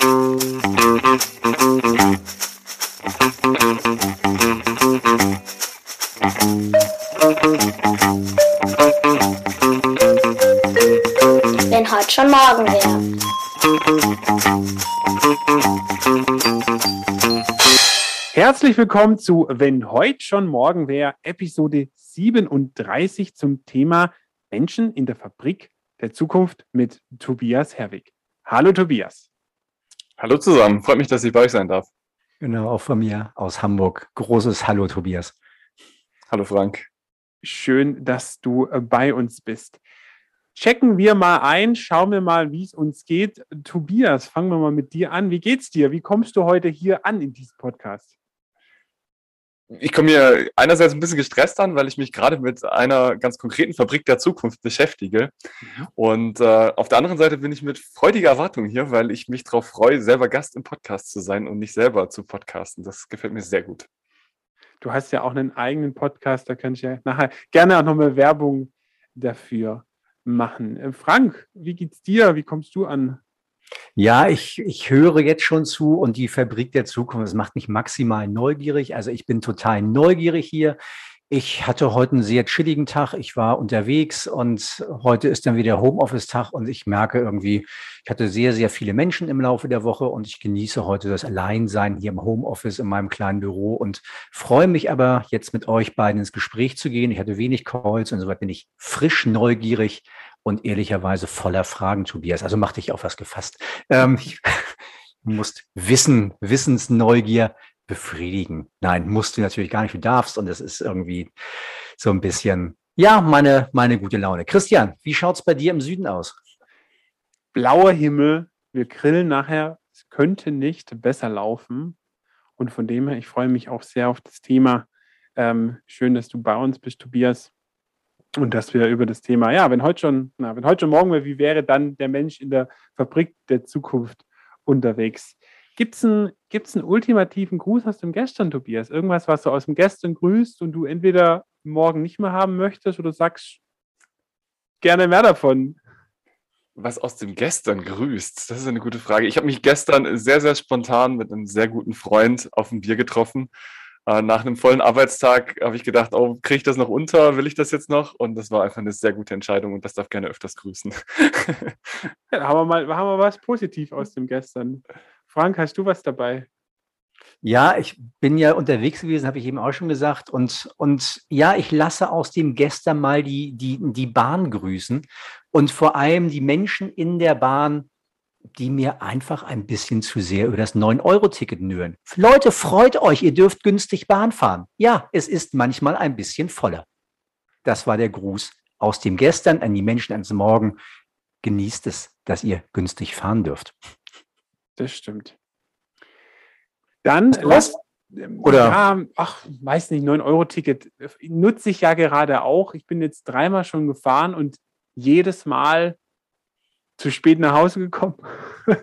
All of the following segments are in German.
Wenn heute schon morgen wäre. Herzlich willkommen zu Wenn heute schon morgen wäre, Episode 37 zum Thema Menschen in der Fabrik der Zukunft mit Tobias Herwig. Hallo Tobias. Hallo zusammen, freut mich, dass ich bei euch sein darf. Genau, auch von mir aus Hamburg. Großes Hallo Tobias. Hallo Frank. Schön, dass du äh, bei uns bist. Checken wir mal ein, schauen wir mal, wie es uns geht. Tobias, fangen wir mal mit dir an. Wie geht's dir? Wie kommst du heute hier an in diesem Podcast? Ich komme mir einerseits ein bisschen gestresst an, weil ich mich gerade mit einer ganz konkreten Fabrik der Zukunft beschäftige. Mhm. Und äh, auf der anderen Seite bin ich mit freudiger Erwartung hier, weil ich mich darauf freue, selber Gast im Podcast zu sein und nicht selber zu podcasten. Das gefällt mir sehr gut. Du hast ja auch einen eigenen Podcast, da kann ich ja nachher gerne auch nochmal Werbung dafür machen. Äh, Frank, wie geht's dir? Wie kommst du an? Ja, ich, ich höre jetzt schon zu und die Fabrik der Zukunft, das macht mich maximal neugierig. Also ich bin total neugierig hier. Ich hatte heute einen sehr chilligen Tag. Ich war unterwegs und heute ist dann wieder Homeoffice-Tag und ich merke irgendwie, ich hatte sehr, sehr viele Menschen im Laufe der Woche und ich genieße heute das Alleinsein hier im Homeoffice in meinem kleinen Büro und freue mich aber jetzt mit euch beiden ins Gespräch zu gehen. Ich hatte wenig Calls und soweit bin ich frisch neugierig und ehrlicherweise voller Fragen, Tobias. Also mach dich auf was gefasst. Ähm, du musst Wissen, Wissensneugier befriedigen. Nein, musst du natürlich gar nicht, du darfst. Und es ist irgendwie so ein bisschen, ja, meine, meine gute Laune. Christian, wie schaut es bei dir im Süden aus? Blauer Himmel, wir grillen nachher. Es könnte nicht besser laufen. Und von dem her, ich freue mich auch sehr auf das Thema. Ähm, schön, dass du bei uns bist, Tobias. Und dass wir über das Thema, ja, wenn heute schon, na, wenn heute schon morgen wäre, wie wäre dann der Mensch in der Fabrik der Zukunft unterwegs? Gibt es einen, gibt's einen ultimativen Gruß aus dem Gestern, Tobias? Irgendwas, was du aus dem Gestern grüßt und du entweder morgen nicht mehr haben möchtest oder sagst gerne mehr davon? Was aus dem Gestern grüßt? Das ist eine gute Frage. Ich habe mich gestern sehr, sehr spontan mit einem sehr guten Freund auf ein Bier getroffen nach einem vollen Arbeitstag habe ich gedacht, oh, kriege ich das noch unter? Will ich das jetzt noch? Und das war einfach eine sehr gute Entscheidung und das darf gerne öfters grüßen. ja, haben wir mal haben wir was positiv aus dem gestern. Frank, hast du was dabei? Ja, ich bin ja unterwegs gewesen, habe ich eben auch schon gesagt. Und, und ja, ich lasse aus dem gestern mal die, die, die Bahn grüßen und vor allem die Menschen in der Bahn, die mir einfach ein bisschen zu sehr über das 9-Euro-Ticket nüren. Leute, freut euch, ihr dürft günstig Bahn fahren. Ja, es ist manchmal ein bisschen voller. Das war der Gruß aus dem Gestern an die Menschen ans Morgen. Genießt es, dass ihr günstig fahren dürft. Das stimmt. Dann lasst. Oder? Ja, ach, weiß nicht, 9-Euro-Ticket nutze ich ja gerade auch. Ich bin jetzt dreimal schon gefahren und jedes Mal zu spät nach Hause gekommen.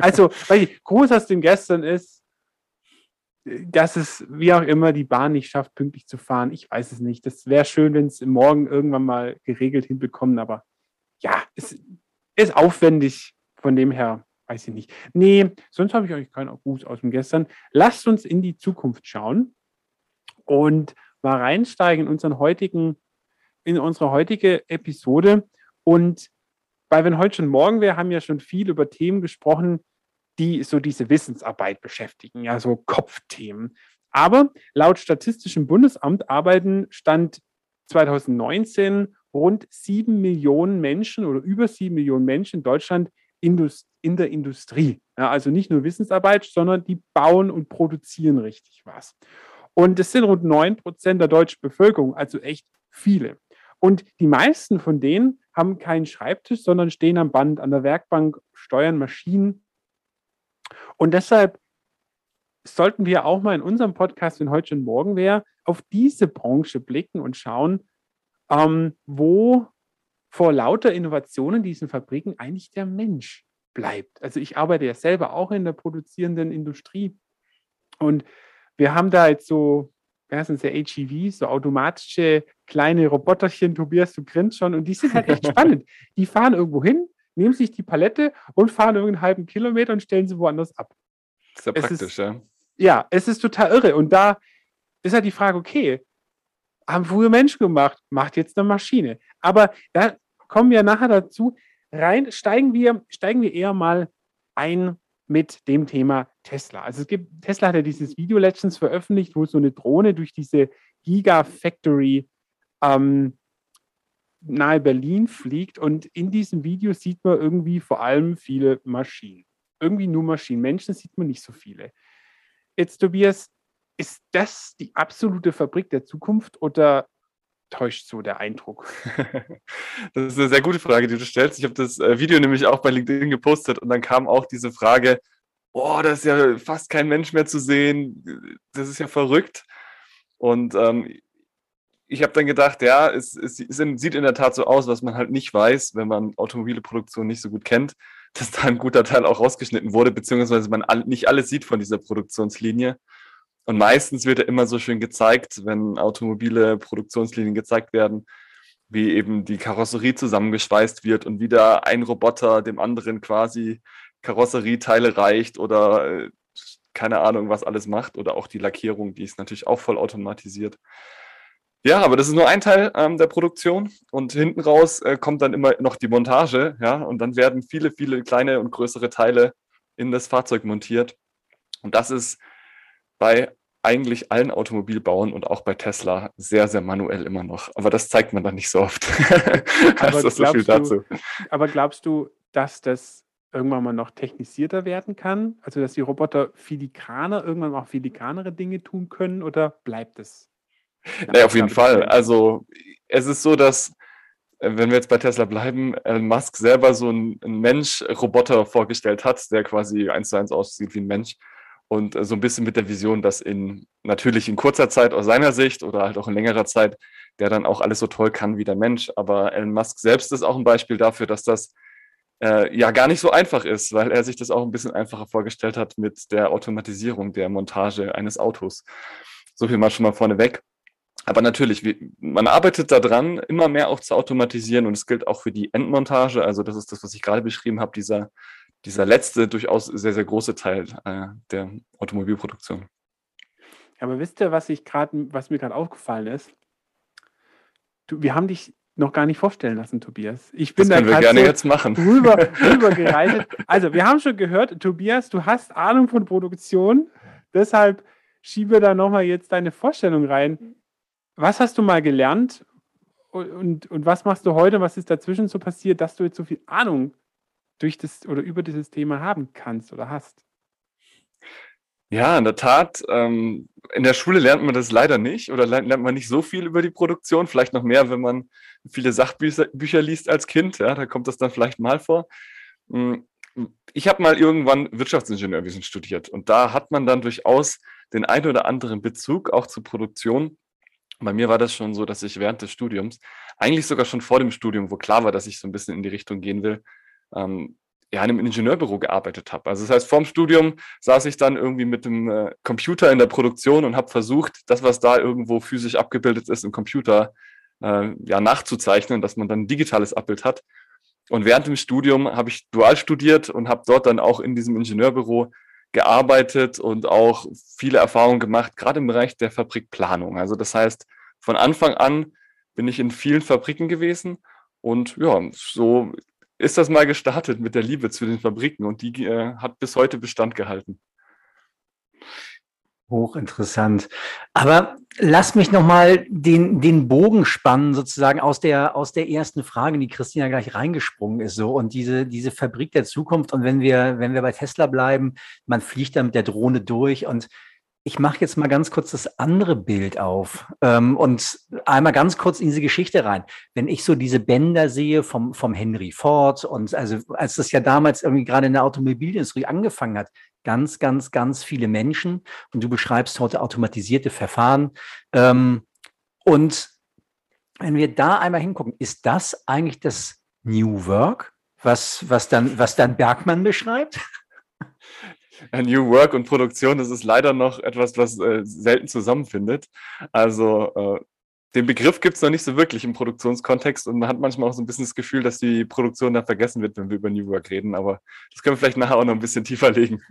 also, weil ich, groß aus dem gestern ist, dass es wie auch immer die Bahn nicht schafft, pünktlich zu fahren. Ich weiß es nicht. Das wäre schön, wenn es morgen irgendwann mal geregelt hinbekommen, aber ja, es ist aufwendig. Von dem her, weiß ich nicht. Nee, sonst habe ich euch keinen Gruß aus dem gestern. Lasst uns in die Zukunft schauen und mal reinsteigen in unseren heutigen, in unsere heutige Episode und weil wenn heute schon morgen wäre, haben wir schon viel über Themen gesprochen, die so diese Wissensarbeit beschäftigen, ja, so Kopfthemen. Aber laut Statistischem Bundesamt arbeiten Stand 2019 rund sieben Millionen Menschen oder über sieben Millionen Menschen in Deutschland in der Industrie. Ja, also nicht nur Wissensarbeit, sondern die bauen und produzieren richtig was. Und es sind rund neun Prozent der deutschen Bevölkerung, also echt viele. Und die meisten von denen haben keinen Schreibtisch, sondern stehen am Band, an der Werkbank, steuern Maschinen. Und deshalb sollten wir auch mal in unserem Podcast, wenn heute schon morgen wäre, auf diese Branche blicken und schauen, ähm, wo vor lauter Innovationen in diesen Fabriken eigentlich der Mensch bleibt. Also ich arbeite ja selber auch in der produzierenden Industrie und wir haben da jetzt so ja, sind ja AGV, so automatische kleine Roboterchen, Tobias, du grinst schon, und die sind halt echt spannend. Die fahren irgendwo hin, nehmen sich die Palette und fahren irgendeinen halben Kilometer und stellen sie woanders ab. Sehr praktisch, ist, ja. Ja, es ist total irre. Und da ist halt die Frage, okay, haben früher Menschen gemacht, macht jetzt eine Maschine. Aber da kommen wir nachher dazu. Rein steigen wir, steigen wir eher mal ein mit dem Thema Tesla. Also es gibt, Tesla hat ja dieses Video letztens veröffentlicht, wo so eine Drohne durch diese Gigafactory ähm, nahe Berlin fliegt und in diesem Video sieht man irgendwie vor allem viele Maschinen. Irgendwie nur Maschinen. Menschen sieht man nicht so viele. Jetzt, Tobias, ist das die absolute Fabrik der Zukunft oder täuscht so der Eindruck? Das ist eine sehr gute Frage, die du stellst. Ich habe das äh, Video nämlich auch bei LinkedIn gepostet und dann kam auch diese Frage, oh, da ist ja fast kein Mensch mehr zu sehen, das ist ja verrückt. Und ähm, ich habe dann gedacht, ja, es, es, sieht in der Tat so aus, was man halt nicht weiß, wenn man Automobilproduktion nicht so gut kennt, dass da ein guter Teil auch rausgeschnitten wurde, beziehungsweise man nicht alles sieht von dieser Produktionslinie. Und meistens wird ja immer so schön gezeigt, wenn automobile Produktionslinien gezeigt werden, wie eben die Karosserie zusammengeschweißt wird und wieder ein Roboter dem anderen quasi Karosserieteile reicht oder äh, keine Ahnung, was alles macht oder auch die Lackierung, die ist natürlich auch voll automatisiert. Ja, aber das ist nur ein Teil ähm, der Produktion und hinten raus äh, kommt dann immer noch die Montage, ja, und dann werden viele, viele kleine und größere Teile in das Fahrzeug montiert. Und das ist bei eigentlich allen Automobilbauern und auch bei Tesla sehr, sehr manuell immer noch. Aber das zeigt man dann nicht so oft. aber, das so. Du, aber glaubst du, dass das irgendwann mal noch technisierter werden kann? Also, dass die Roboter filigraner, irgendwann auch filigranere Dinge tun können oder bleibt es? Naja, auf jeden Fall. Also, es ist so, dass äh, wenn wir jetzt bei Tesla bleiben, Elon Musk selber so einen Mensch-Roboter vorgestellt hat, der quasi eins zu eins aussieht wie ein Mensch und äh, so ein bisschen mit der Vision, dass in natürlich in kurzer Zeit aus seiner Sicht oder halt auch in längerer Zeit der dann auch alles so toll kann wie der Mensch. Aber Elon Musk selbst ist auch ein Beispiel dafür, dass das äh, ja gar nicht so einfach ist, weil er sich das auch ein bisschen einfacher vorgestellt hat mit der Automatisierung der Montage eines Autos. So viel mal schon mal vorneweg. Aber natürlich, wie, man arbeitet daran, immer mehr auch zu automatisieren und es gilt auch für die Endmontage. Also das ist das, was ich gerade beschrieben habe, dieser dieser letzte durchaus sehr, sehr große Teil äh, der Automobilproduktion. Aber wisst ihr, was ich gerade, was mir gerade aufgefallen ist? Du, wir haben dich noch gar nicht vorstellen lassen, Tobias. Ich bin das können da wir gerne so jetzt machen. Rüber, rübergereitet. Also, wir haben schon gehört, Tobias, du hast Ahnung von Produktion. Deshalb schiebe da nochmal jetzt deine Vorstellung rein. Was hast du mal gelernt und, und, und was machst du heute? Was ist dazwischen so passiert, dass du jetzt so viel Ahnung durch das oder über dieses Thema haben kannst oder hast? Ja, in der Tat. Ähm, in der Schule lernt man das leider nicht oder lernt, man nicht so viel über die Produktion. Vielleicht noch mehr, wenn man viele Sachbücher Bücher liest als Kind. Ja, da kommt das dann vielleicht mal vor. Hm, ich habe mal irgendwann Wirtschaftsingenieurwesen studiert und da hat man dann durchaus den einen oder anderen Bezug auch zur Produktion. Bei mir war das schon so, dass ich während des Studiums, eigentlich sogar schon vor dem Studium, wo klar war, dass ich so ein bisschen in die Richtung gehen will, ähm, ja, in einem Ingenieurbüro gearbeitet habe. Also das heißt, vorm Studium saß ich dann irgendwie mit dem äh, Computer in der Produktion und habe versucht, das, was da irgendwo physisch abgebildet ist im Computer, äh, ja, nachzuzeichnen, dass man dann ein digitales Abbild hat. Und während dem Studium habe ich dual studiert und habe dort dann auch in diesem Ingenieurbüro gearbeitet und auch viele Erfahrungen gemacht, gerade im Bereich der Fabrikplanung. Also das heißt, von Anfang an bin ich in vielen Fabriken gewesen und ja, so ist das mal gestartet mit der Liebe zu den Fabriken und die äh, hat bis heute Bestand gehalten. Hochinteressant. Aber lass mich nochmal den, den Bogen spannen, sozusagen aus der, aus der ersten Frage, in die Christina gleich reingesprungen ist, so. Und diese, diese Fabrik der Zukunft. Und wenn wir, wenn wir bei Tesla bleiben, man fliegt da mit der Drohne durch und ich mache jetzt mal ganz kurz das andere Bild auf ähm, und einmal ganz kurz in diese Geschichte rein. Wenn ich so diese Bänder sehe vom, vom Henry Ford und also als das ja damals irgendwie gerade in der Automobilindustrie angefangen hat, ganz, ganz, ganz viele Menschen und du beschreibst heute automatisierte Verfahren. Ähm, und wenn wir da einmal hingucken, ist das eigentlich das New Work, was, was, dann, was dann Bergmann beschreibt? New Work und Produktion, das ist leider noch etwas, was äh, selten zusammenfindet. Also äh, den Begriff gibt es noch nicht so wirklich im Produktionskontext und man hat manchmal auch so ein bisschen das Gefühl, dass die Produktion dann vergessen wird, wenn wir über New Work reden. Aber das können wir vielleicht nachher auch noch ein bisschen tiefer legen.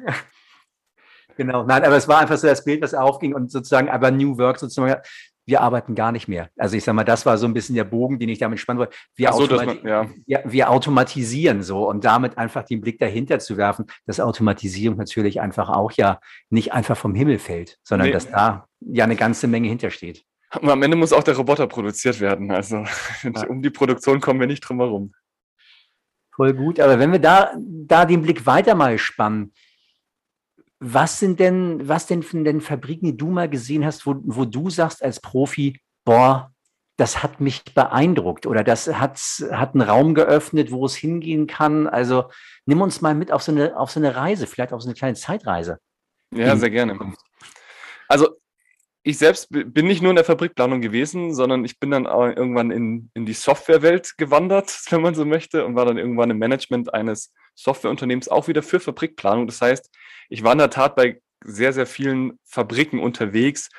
Genau, nein, aber es war einfach so das Bild, was aufging und sozusagen, aber New Work sozusagen, wir arbeiten gar nicht mehr. Also ich sage mal, das war so ein bisschen der Bogen, den ich damit spannen wollte. Wir, so, automati man, ja. wir, wir, automatisieren so und damit einfach den Blick dahinter zu werfen, dass Automatisierung natürlich einfach auch ja nicht einfach vom Himmel fällt, sondern nee. dass da ja eine ganze Menge hintersteht. Am Ende muss auch der Roboter produziert werden. Also ja. um die Produktion kommen wir nicht drum herum. Voll gut. Aber wenn wir da, da den Blick weiter mal spannen, was sind denn, was denn von den Fabriken, die du mal gesehen hast, wo, wo du sagst als Profi, boah, das hat mich beeindruckt oder das hat, hat einen Raum geöffnet, wo es hingehen kann. Also nimm uns mal mit auf so eine, auf so eine Reise, vielleicht auf so eine kleine Zeitreise. Ja, sehr gerne. Also ich selbst bin nicht nur in der Fabrikplanung gewesen, sondern ich bin dann irgendwann in, in die Softwarewelt gewandert, wenn man so möchte, und war dann irgendwann im Management eines Softwareunternehmens auch wieder für Fabrikplanung. Das heißt, ich war in der Tat bei sehr, sehr vielen Fabriken unterwegs,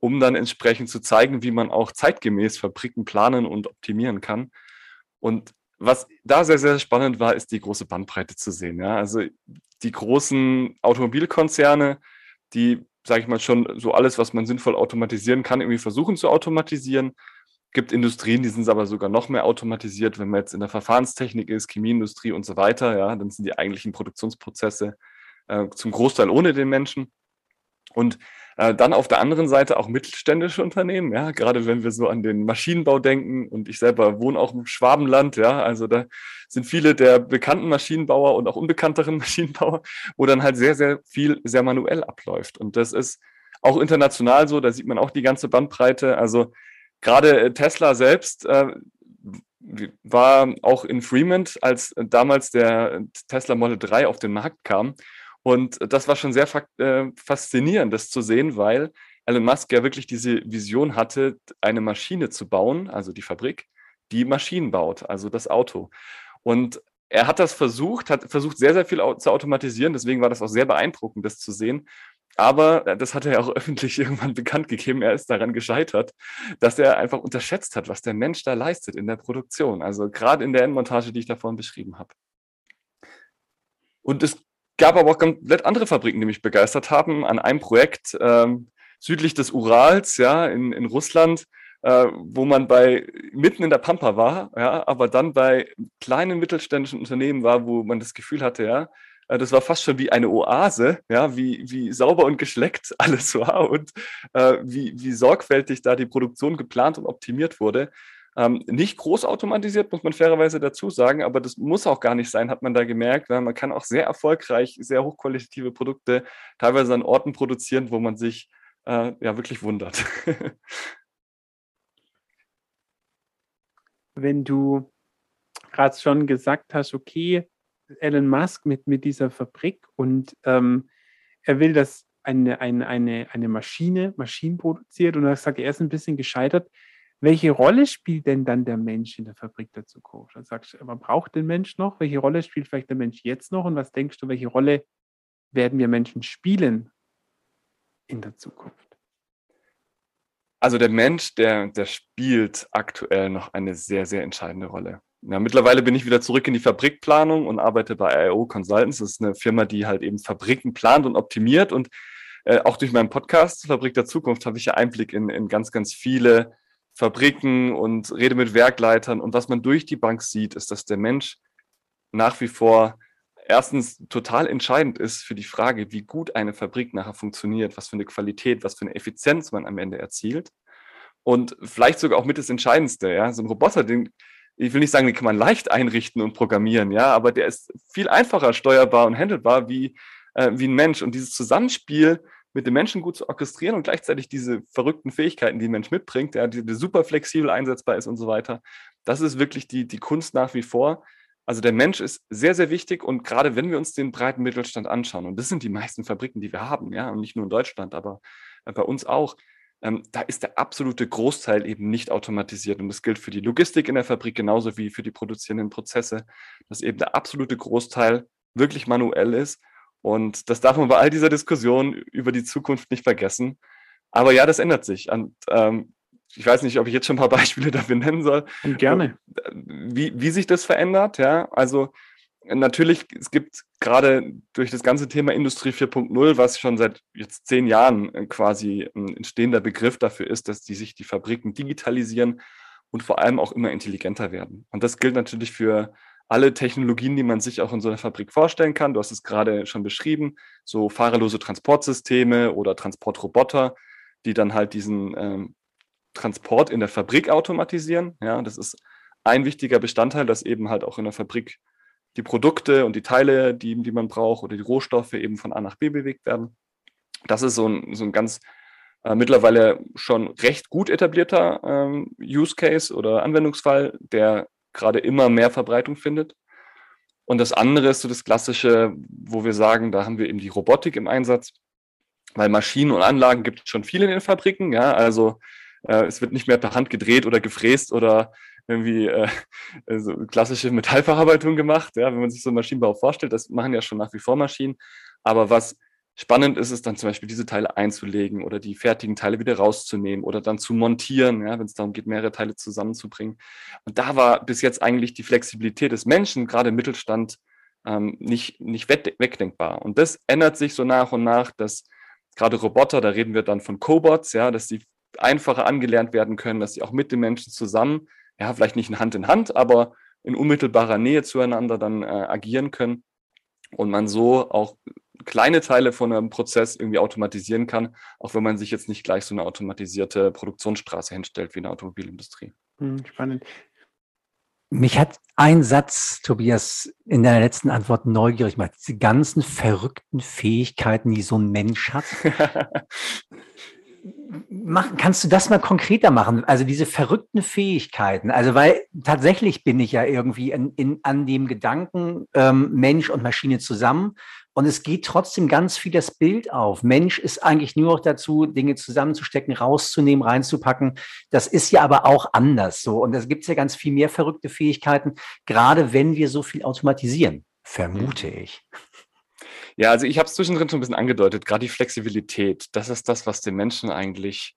um dann entsprechend zu zeigen, wie man auch zeitgemäß Fabriken planen und optimieren kann. Und was da sehr, sehr spannend war, ist die große Bandbreite zu sehen. Ja? Also die großen Automobilkonzerne, die sage ich mal, schon so alles, was man sinnvoll automatisieren kann, irgendwie versuchen zu automatisieren. Gibt Industrien, die sind aber sogar noch mehr automatisiert, wenn man jetzt in der Verfahrenstechnik ist, Chemieindustrie und so weiter, ja, dann sind die eigentlichen Produktionsprozesse äh, zum Großteil ohne den Menschen. Und äh, dann auf der anderen Seite auch mittelständische Unternehmen, ja, gerade wenn wir so an den Maschinenbau denken und ich selber wohne auch im Schwabenland, ja, also da sind viele der bekannten Maschinenbauer und auch unbekannteren Maschinenbauer, wo dann halt sehr, sehr viel sehr manuell abläuft. Und das ist auch international so, da sieht man auch die ganze Bandbreite. Also gerade äh, Tesla selbst äh, war auch in Fremont, als damals der Tesla Model 3 auf den Markt kam. Und das war schon sehr äh, faszinierend, das zu sehen, weil Elon Musk ja wirklich diese Vision hatte, eine Maschine zu bauen, also die Fabrik, die Maschinen baut, also das Auto. Und er hat das versucht, hat versucht, sehr, sehr viel zu automatisieren. Deswegen war das auch sehr beeindruckend, das zu sehen. Aber äh, das hat er ja auch öffentlich irgendwann bekannt gegeben. Er ist daran gescheitert, dass er einfach unterschätzt hat, was der Mensch da leistet in der Produktion. Also gerade in der Endmontage, die ich davon beschrieben habe. Und es gab aber auch komplett andere Fabriken, die mich begeistert haben. An einem Projekt ähm, südlich des Urals, ja, in, in Russland, äh, wo man bei mitten in der Pampa war, ja, aber dann bei kleinen mittelständischen Unternehmen war, wo man das Gefühl hatte, ja, das war fast schon wie eine Oase, ja, wie, wie sauber und geschleckt alles war und äh, wie, wie sorgfältig da die Produktion geplant und optimiert wurde. Ähm, nicht groß automatisiert, muss man fairerweise dazu sagen, aber das muss auch gar nicht sein, hat man da gemerkt. Weil man kann auch sehr erfolgreich, sehr hochqualitative Produkte teilweise an Orten produzieren, wo man sich äh, ja wirklich wundert. Wenn du gerade schon gesagt hast, okay, Elon Musk mit, mit dieser Fabrik und ähm, er will, dass eine, eine, eine, eine Maschine Maschinen produziert und er sagt, er ist ein bisschen gescheitert welche Rolle spielt denn dann der Mensch in der Fabrik der Zukunft? Dann sagst du, man braucht den Mensch noch. Welche Rolle spielt vielleicht der Mensch jetzt noch? Und was denkst du, welche Rolle werden wir Menschen spielen in der Zukunft? Also der Mensch, der, der spielt aktuell noch eine sehr, sehr entscheidende Rolle. Ja, mittlerweile bin ich wieder zurück in die Fabrikplanung und arbeite bei IO Consultants. Das ist eine Firma, die halt eben Fabriken plant und optimiert. Und äh, auch durch meinen Podcast Fabrik der Zukunft habe ich ja Einblick in, in ganz, ganz viele Fabriken und rede mit Werkleitern. Und was man durch die Bank sieht, ist, dass der Mensch nach wie vor erstens total entscheidend ist für die Frage, wie gut eine Fabrik nachher funktioniert, was für eine Qualität, was für eine Effizienz man am Ende erzielt. Und vielleicht sogar auch mit das Entscheidendste, ja, so ein Roboter, den, ich will nicht sagen, den kann man leicht einrichten und programmieren, ja, aber der ist viel einfacher steuerbar und handelbar wie, äh, wie ein Mensch. Und dieses Zusammenspiel mit dem Menschen gut zu orchestrieren und gleichzeitig diese verrückten Fähigkeiten, die ein Mensch mitbringt, ja, die, super flexibel einsetzbar ist und so weiter. Das ist wirklich die, die Kunst nach wie vor. Also der Mensch ist sehr, sehr wichtig und gerade wenn wir uns den breiten Mittelstand anschauen, und das sind die meisten Fabriken, die wir haben, ja, und nicht nur in Deutschland, aber bei uns auch, ähm, da ist der absolute Großteil eben nicht automatisiert. Und das gilt für die Logistik in der Fabrik genauso wie für die produzierenden Prozesse, dass eben der absolute Großteil wirklich manuell ist und das darf man bei all dieser Diskussion über die Zukunft nicht vergessen. Aber ja, das ändert sich. Und ähm, ich weiß nicht, ob ich jetzt schon ein paar Beispiele dafür nennen soll. Gerne. Wie, wie sich das verändert, ja. Also natürlich, es gibt gerade durch das ganze Thema Industrie 4.0, was schon seit jetzt zehn Jahren äh, quasi ein entstehender Begriff dafür ist, dass die sich die Fabriken digitalisieren und vor allem auch immer intelligenter werden. Und das gilt natürlich für alle Technologien, die man sich auch in so einer Fabrik vorstellen kann. Du hast es gerade schon beschrieben, so fahrerlose Transportsysteme oder Transportroboter, die dann halt diesen ähm, Transport in der Fabrik automatisieren. Ja, das ist ein wichtiger Bestandteil, dass eben halt auch in der Fabrik die Produkte und die Teile, die, die man braucht oder die Rohstoffe eben von A nach B bewegt werden. Das ist so ein, so ein ganz äh, mittlerweile schon recht gut etablierter ähm, Use Case oder Anwendungsfall, der gerade immer mehr Verbreitung findet. Und das andere ist so das Klassische, wo wir sagen, da haben wir eben die Robotik im Einsatz, weil Maschinen und Anlagen gibt es schon viele in den Fabriken. Ja, also äh, es wird nicht mehr per Hand gedreht oder gefräst oder irgendwie äh, so klassische Metallverarbeitung gemacht, ja, wenn man sich so Maschinenbau vorstellt. Das machen ja schon nach wie vor Maschinen. Aber was spannend ist es dann zum Beispiel, diese Teile einzulegen oder die fertigen Teile wieder rauszunehmen oder dann zu montieren, ja, wenn es darum geht, mehrere Teile zusammenzubringen. Und da war bis jetzt eigentlich die Flexibilität des Menschen, gerade im Mittelstand, ähm, nicht, nicht wegdenkbar. Und das ändert sich so nach und nach, dass gerade Roboter, da reden wir dann von Cobots, ja, dass die einfacher angelernt werden können, dass sie auch mit den Menschen zusammen ja, vielleicht nicht in Hand in Hand, aber in unmittelbarer Nähe zueinander dann äh, agieren können und man so auch kleine Teile von einem Prozess irgendwie automatisieren kann, auch wenn man sich jetzt nicht gleich so eine automatisierte Produktionsstraße hinstellt wie in der Automobilindustrie. Hm, spannend. Mich hat ein Satz, Tobias, in deiner letzten Antwort neugierig gemacht. Diese ganzen verrückten Fähigkeiten, die so ein Mensch hat. Mach, kannst du das mal konkreter machen? Also diese verrückten Fähigkeiten. Also weil tatsächlich bin ich ja irgendwie in, in, an dem Gedanken ähm, Mensch und Maschine zusammen. Und es geht trotzdem ganz viel das Bild auf. Mensch ist eigentlich nur noch dazu, Dinge zusammenzustecken, rauszunehmen, reinzupacken. Das ist ja aber auch anders so. Und da gibt es ja ganz viel mehr verrückte Fähigkeiten, gerade wenn wir so viel automatisieren, vermute ich. Ja, also ich habe es zwischendrin schon ein bisschen angedeutet, gerade die Flexibilität, das ist das, was den Menschen eigentlich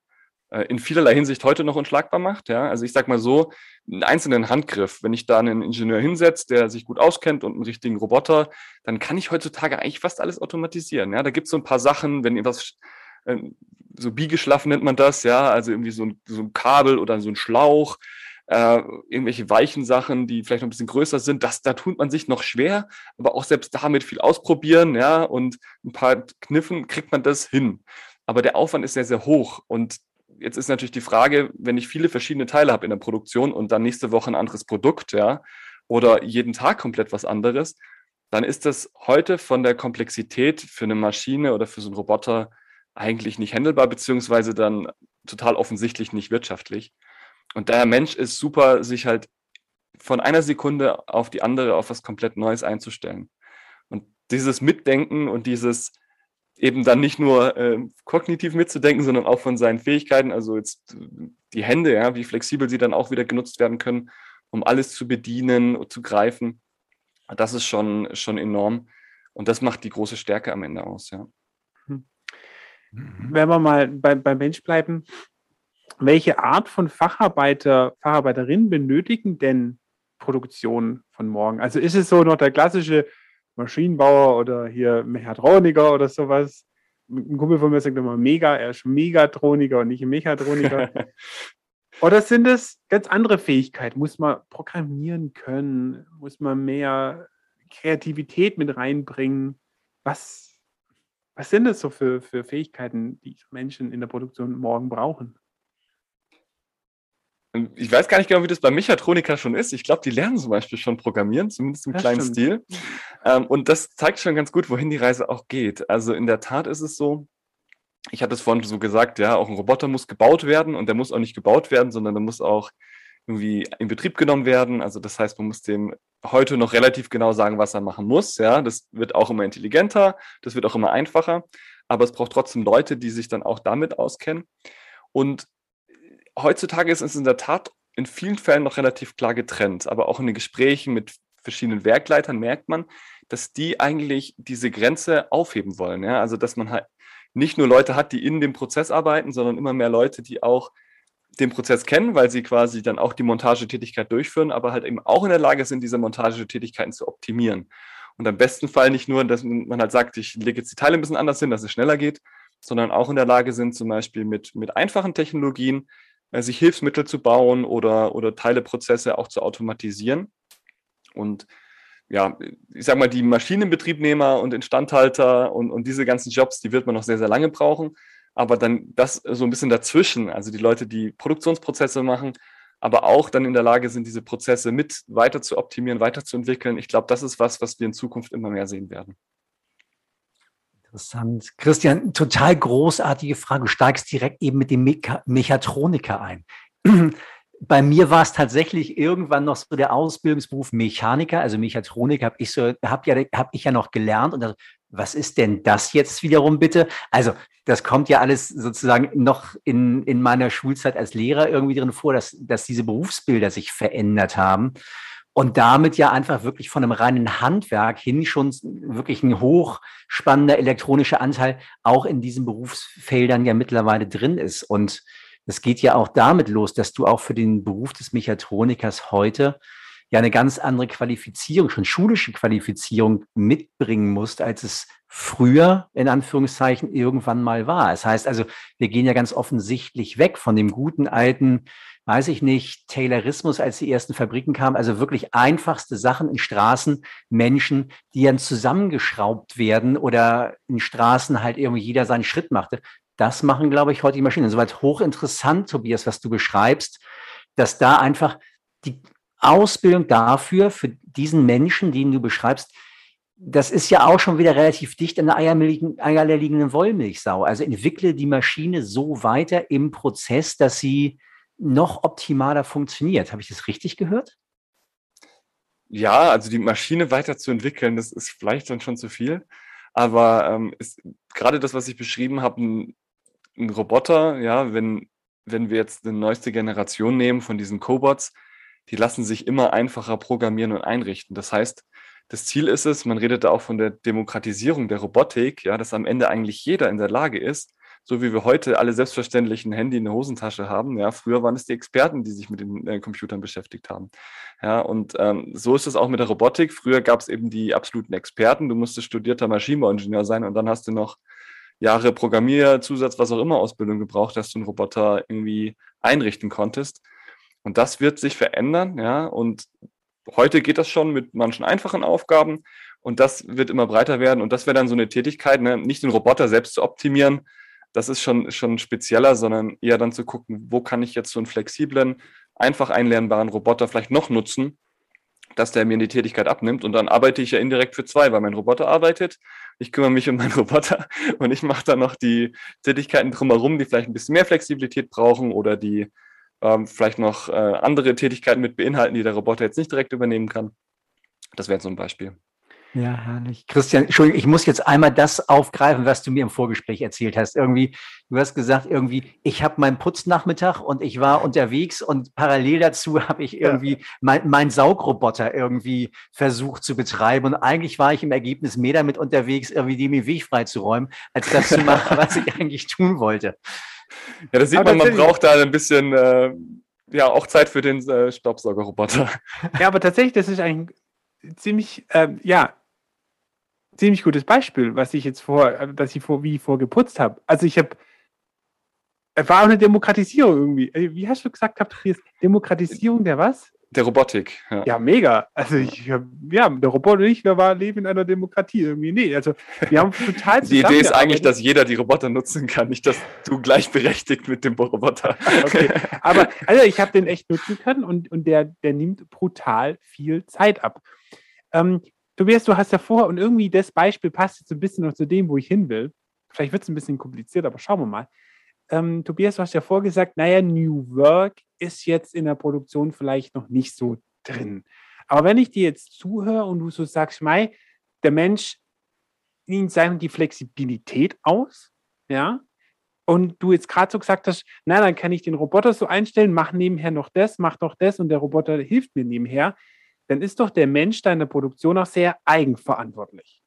äh, in vielerlei Hinsicht heute noch unschlagbar macht. Ja? Also ich sage mal so, einen einzelnen Handgriff, wenn ich da einen Ingenieur hinsetzt, der sich gut auskennt und einen richtigen Roboter, dann kann ich heutzutage eigentlich fast alles automatisieren. Ja? Da gibt es so ein paar Sachen, wenn etwas äh, so biegeschlaff nennt man das, ja, also irgendwie so ein, so ein Kabel oder so ein Schlauch, äh, irgendwelche weichen Sachen, die vielleicht noch ein bisschen größer sind, das, da tut man sich noch schwer, aber auch selbst damit viel ausprobieren, ja, und ein paar Kniffen kriegt man das hin. Aber der Aufwand ist sehr, sehr hoch und jetzt ist natürlich die Frage, wenn ich viele verschiedene Teile habe in der Produktion und dann nächste Woche ein anderes Produkt, ja, oder jeden Tag komplett was anderes, dann ist das heute von der Komplexität für eine Maschine oder für so einen Roboter eigentlich nicht handelbar, beziehungsweise dann total offensichtlich nicht wirtschaftlich. Und der Mensch ist super, sich halt von einer Sekunde auf die andere auf was komplett Neues einzustellen. Und dieses Mitdenken und dieses eben dann nicht nur äh, kognitiv mitzudenken, sondern auch von seinen Fähigkeiten, also jetzt die Hände, ja, wie flexibel sie dann auch wieder genutzt werden können, um alles zu bedienen und zu greifen. Das ist schon, schon enorm. Und das macht die große Stärke am Ende aus, ja. Hm. Wenn wir mal beim, beim Mensch bleiben, welche Art von Facharbeiter, Facharbeiterin benötigen denn Produktion von morgen? Also ist es so noch der klassische Maschinenbauer oder hier Mechatroniker oder sowas? Ein Kumpel von mir sagt immer Mega, er ist Megatroniker und nicht Mechatroniker. oder sind es ganz andere Fähigkeiten? Muss man programmieren können? Muss man mehr Kreativität mit reinbringen? Was, was sind das so für, für Fähigkeiten, die Menschen in der Produktion morgen brauchen? Ich weiß gar nicht genau, wie das bei Mechatronika schon ist. Ich glaube, die lernen zum Beispiel schon programmieren, zumindest im das kleinen stimmt. Stil. Ähm, und das zeigt schon ganz gut, wohin die Reise auch geht. Also in der Tat ist es so, ich hatte es vorhin so gesagt, ja, auch ein Roboter muss gebaut werden und der muss auch nicht gebaut werden, sondern der muss auch irgendwie in Betrieb genommen werden. Also das heißt, man muss dem heute noch relativ genau sagen, was er machen muss. Ja, das wird auch immer intelligenter, das wird auch immer einfacher, aber es braucht trotzdem Leute, die sich dann auch damit auskennen. Und heutzutage ist es in der Tat in vielen Fällen noch relativ klar getrennt, aber auch in den Gesprächen mit verschiedenen Werkleitern merkt man, dass die eigentlich diese Grenze aufheben wollen. Ja? Also dass man halt nicht nur Leute hat, die in dem Prozess arbeiten, sondern immer mehr Leute, die auch den Prozess kennen, weil sie quasi dann auch die Montagetätigkeit durchführen, aber halt eben auch in der Lage sind, diese Montagetätigkeiten zu optimieren. Und am besten Fall nicht nur, dass man halt sagt, ich lege jetzt die Teile ein bisschen anders hin, dass es schneller geht, sondern auch in der Lage sind, zum Beispiel mit, mit einfachen Technologien sich Hilfsmittel zu bauen oder, oder Teileprozesse auch zu automatisieren. Und ja, ich sag mal, die Maschinenbetriebnehmer und Instandhalter und, und diese ganzen Jobs, die wird man noch sehr, sehr lange brauchen. Aber dann das so ein bisschen dazwischen, also die Leute, die Produktionsprozesse machen, aber auch dann in der Lage sind, diese Prozesse mit weiter zu optimieren, weiterzuentwickeln. Ich glaube, das ist was, was wir in Zukunft immer mehr sehen werden. Interessant. Christian, total großartige Frage. Du steigst direkt eben mit dem Mecha Mechatroniker ein. Bei mir war es tatsächlich irgendwann noch so der Ausbildungsberuf Mechaniker, also Mechatroniker habe ich so, habe ja, habe ich ja noch gelernt und das, was ist denn das jetzt wiederum bitte? Also das kommt ja alles sozusagen noch in, in meiner Schulzeit als Lehrer irgendwie drin vor, dass, dass diese Berufsbilder sich verändert haben und damit ja einfach wirklich von einem reinen Handwerk hin schon wirklich ein hochspannender elektronischer Anteil auch in diesen Berufsfeldern ja mittlerweile drin ist. Und es geht ja auch damit los, dass du auch für den Beruf des Mechatronikers heute ja eine ganz andere Qualifizierung, schon schulische Qualifizierung mitbringen musst, als es früher in Anführungszeichen irgendwann mal war. Das heißt also, wir gehen ja ganz offensichtlich weg von dem guten alten weiß ich nicht, Taylorismus, als die ersten Fabriken kamen, also wirklich einfachste Sachen in Straßen, Menschen, die dann zusammengeschraubt werden oder in Straßen halt irgendwie jeder seinen Schritt machte. Das machen, glaube ich, heute die Maschinen. Insoweit hochinteressant, Tobias, was du beschreibst, dass da einfach die Ausbildung dafür, für diesen Menschen, den du beschreibst, das ist ja auch schon wieder relativ dicht an der eierliegenden Wollmilchsau. Also entwickle die Maschine so weiter im Prozess, dass sie noch optimaler funktioniert. Habe ich das richtig gehört? Ja, also die Maschine weiterzuentwickeln, das ist vielleicht dann schon zu viel. Aber ähm, ist gerade das, was ich beschrieben habe, ein, ein, Roboter, ja, wenn, wenn wir jetzt eine neueste Generation nehmen von diesen Cobots, die lassen sich immer einfacher programmieren und einrichten. Das heißt, das Ziel ist es, man redet da auch von der Demokratisierung der Robotik, ja, dass am Ende eigentlich jeder in der Lage ist, so wie wir heute alle selbstverständlich ein Handy in der Hosentasche haben. Ja, früher waren es die Experten, die sich mit den äh, Computern beschäftigt haben. Ja, und ähm, so ist es auch mit der Robotik. Früher gab es eben die absoluten Experten. Du musstest studierter Maschinenbauingenieur sein und dann hast du noch Jahre Programmier, Zusatz, was auch immer Ausbildung gebraucht, dass du einen Roboter irgendwie einrichten konntest. Und das wird sich verändern, ja. Und heute geht das schon mit manchen einfachen Aufgaben und das wird immer breiter werden. Und das wäre dann so eine Tätigkeit, ne? nicht den Roboter selbst zu optimieren, das ist schon, schon spezieller, sondern eher dann zu gucken, wo kann ich jetzt so einen flexiblen, einfach einlernbaren Roboter vielleicht noch nutzen, dass der mir die Tätigkeit abnimmt. Und dann arbeite ich ja indirekt für zwei, weil mein Roboter arbeitet, ich kümmere mich um meinen Roboter und ich mache dann noch die Tätigkeiten drumherum, die vielleicht ein bisschen mehr Flexibilität brauchen oder die ähm, vielleicht noch äh, andere Tätigkeiten mit beinhalten, die der Roboter jetzt nicht direkt übernehmen kann. Das wäre so ein Beispiel. Ja, herrlich. Christian, Entschuldigung, ich muss jetzt einmal das aufgreifen, was du mir im Vorgespräch erzählt hast. Irgendwie, du hast gesagt, irgendwie, ich habe meinen Putznachmittag und ich war unterwegs und parallel dazu habe ich irgendwie ja. mein, mein Saugroboter irgendwie versucht zu betreiben. Und eigentlich war ich im Ergebnis mehr damit unterwegs, irgendwie dem Weg freizuräumen, als das zu machen, was ich eigentlich tun wollte. Ja, das sieht aber man, man braucht da ein bisschen, äh, ja, auch Zeit für den äh, Staubsaugerroboter. Ja, aber tatsächlich, das ist eigentlich ziemlich, äh, ja, ziemlich gutes Beispiel, was ich jetzt vor, äh, dass ich vor, wie ich vorgeputzt habe. Also ich habe, war auch eine Demokratisierung irgendwie. Äh, wie hast du gesagt gehabt, Demokratisierung der was? Der Robotik. Ja, ja mega. Also ich ja, der Roboter und ich, wir waren leben in einer Demokratie irgendwie. Nee, also wir haben total Die Idee ist eigentlich, dass jeder die Roboter nutzen kann, nicht, dass du gleichberechtigt mit dem Roboter. okay. Aber also ich habe den echt nutzen können und, und der, der nimmt brutal viel Zeit ab. Ähm, Tobias, du hast ja vor und irgendwie das Beispiel passt jetzt ein bisschen noch zu dem, wo ich hin will. Vielleicht wird es ein bisschen kompliziert, aber schauen wir mal. Ähm, Tobias, du hast ja vorgesagt, naja, New Work ist jetzt in der Produktion vielleicht noch nicht so drin. Aber wenn ich dir jetzt zuhöre und du so sagst, Mai, der Mensch nimmt seinem die Flexibilität aus, ja, und du jetzt gerade so gesagt hast, na, dann kann ich den Roboter so einstellen, mach nebenher noch das, mach doch das und der Roboter hilft mir nebenher, dann ist doch der Mensch deiner Produktion auch sehr eigenverantwortlich.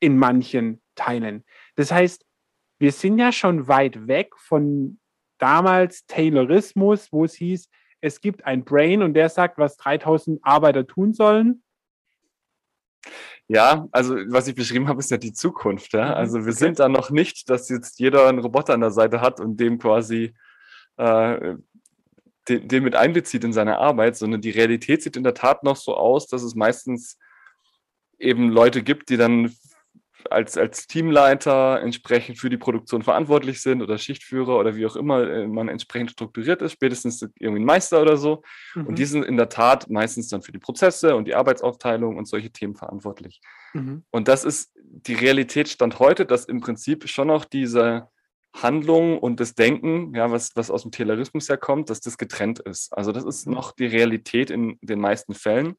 In manchen Teilen. Das heißt, wir sind ja schon weit weg von damals Taylorismus, wo es hieß, es gibt ein Brain und der sagt, was 3000 Arbeiter tun sollen. Ja, also was ich beschrieben habe, ist ja die Zukunft. Ja? Also wir okay. sind da noch nicht, dass jetzt jeder einen Roboter an der Seite hat und dem quasi äh, den, den mit einbezieht in seine Arbeit, sondern die Realität sieht in der Tat noch so aus, dass es meistens eben Leute gibt, die dann als, als Teamleiter entsprechend für die Produktion verantwortlich sind oder Schichtführer oder wie auch immer äh, man entsprechend strukturiert ist, spätestens irgendwie ein Meister oder so. Mhm. Und die sind in der Tat meistens dann für die Prozesse und die Arbeitsaufteilung und solche Themen verantwortlich. Mhm. Und das ist die Realität Stand heute, dass im Prinzip schon noch diese Handlung und das Denken, ja, was, was aus dem Taylorismus herkommt, dass das getrennt ist. Also das ist mhm. noch die Realität in den meisten Fällen.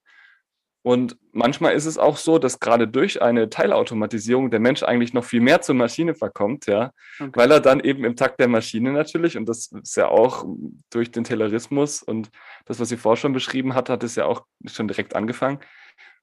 Und manchmal ist es auch so, dass gerade durch eine Teilautomatisierung der Mensch eigentlich noch viel mehr zur Maschine verkommt, ja, okay. weil er dann eben im Takt der Maschine natürlich, und das ist ja auch durch den Taylorismus und das, was sie vorher schon beschrieben hat, hat es ja auch schon direkt angefangen,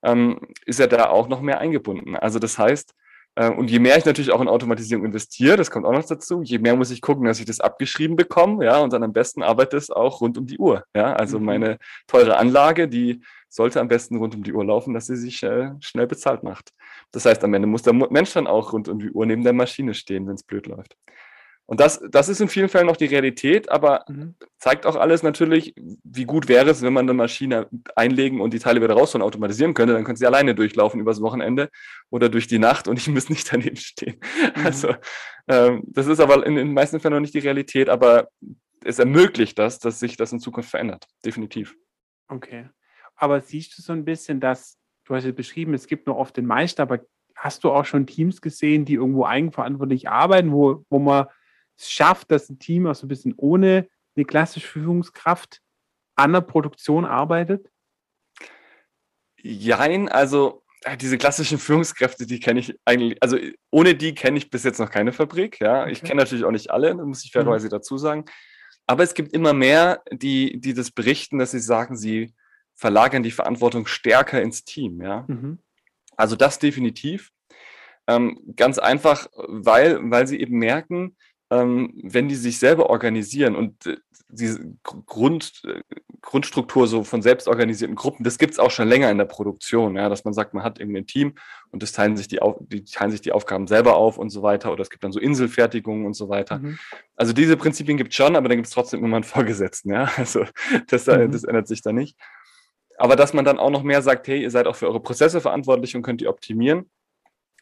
ähm, ist er da auch noch mehr eingebunden. Also das heißt, und je mehr ich natürlich auch in Automatisierung investiere, das kommt auch noch dazu, je mehr muss ich gucken, dass ich das abgeschrieben bekomme, ja, und dann am besten arbeitet es auch rund um die Uhr, ja. Also mhm. meine teure Anlage, die sollte am besten rund um die Uhr laufen, dass sie sich äh, schnell bezahlt macht. Das heißt, am Ende muss der Mensch dann auch rund um die Uhr neben der Maschine stehen, wenn es blöd läuft. Und das, das ist in vielen Fällen noch die Realität, aber mhm. zeigt auch alles natürlich, wie gut wäre es, wenn man eine Maschine einlegen und die Teile wieder raus und automatisieren könnte. Dann könnte sie alleine durchlaufen übers Wochenende oder durch die Nacht und ich muss nicht daneben stehen. Mhm. Also, ähm, das ist aber in den meisten Fällen noch nicht die Realität, aber es ermöglicht das, dass sich das in Zukunft verändert. Definitiv. Okay. Aber siehst du so ein bisschen, dass, du hast ja beschrieben, es gibt nur oft den Meister, aber hast du auch schon Teams gesehen, die irgendwo eigenverantwortlich arbeiten, wo, wo man es schafft, dass ein Team auch so ein bisschen ohne eine klassische Führungskraft an der Produktion arbeitet? Jein, also äh, diese klassischen Führungskräfte, die kenne ich eigentlich, also ohne die kenne ich bis jetzt noch keine Fabrik. Ja, okay. ich kenne natürlich auch nicht alle, muss ich fairerweise mhm. dazu sagen. Aber es gibt immer mehr, die, die das berichten, dass sie sagen, sie verlagern die Verantwortung stärker ins Team. Ja, mhm. also das definitiv. Ähm, ganz einfach, weil, weil sie eben merken, ähm, wenn die sich selber organisieren und äh, diese Grund, äh, Grundstruktur so von selbstorganisierten Gruppen, das gibt es auch schon länger in der Produktion, ja, dass man sagt, man hat irgendwie ein Team und das teilen sich die, die teilen sich die Aufgaben selber auf und so weiter oder es gibt dann so Inselfertigungen und so weiter. Mhm. Also diese Prinzipien gibt es schon, aber dann gibt es trotzdem immer einen Vorgesetzten, ja, also das, äh, mhm. das ändert sich da nicht. Aber dass man dann auch noch mehr sagt, hey, ihr seid auch für eure Prozesse verantwortlich und könnt die optimieren.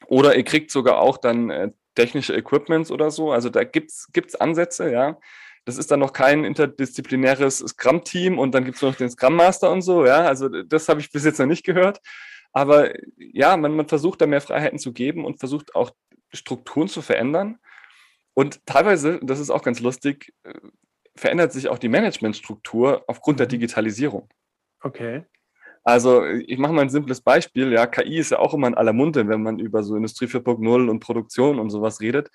Oder ihr kriegt sogar auch dann äh, technische Equipments oder so. Also da gibt es Ansätze, ja. Das ist dann noch kein interdisziplinäres Scrum-Team und dann gibt es noch den Scrum Master und so, ja. Also das habe ich bis jetzt noch nicht gehört. Aber ja, man, man versucht da mehr Freiheiten zu geben und versucht auch Strukturen zu verändern. Und teilweise, das ist auch ganz lustig, äh, verändert sich auch die Managementstruktur aufgrund der mhm. Digitalisierung. Okay. Also ich mache mal ein simples Beispiel. Ja, KI ist ja auch immer in aller Munde, wenn man über so Industrie 4.0 und Produktion und sowas redet.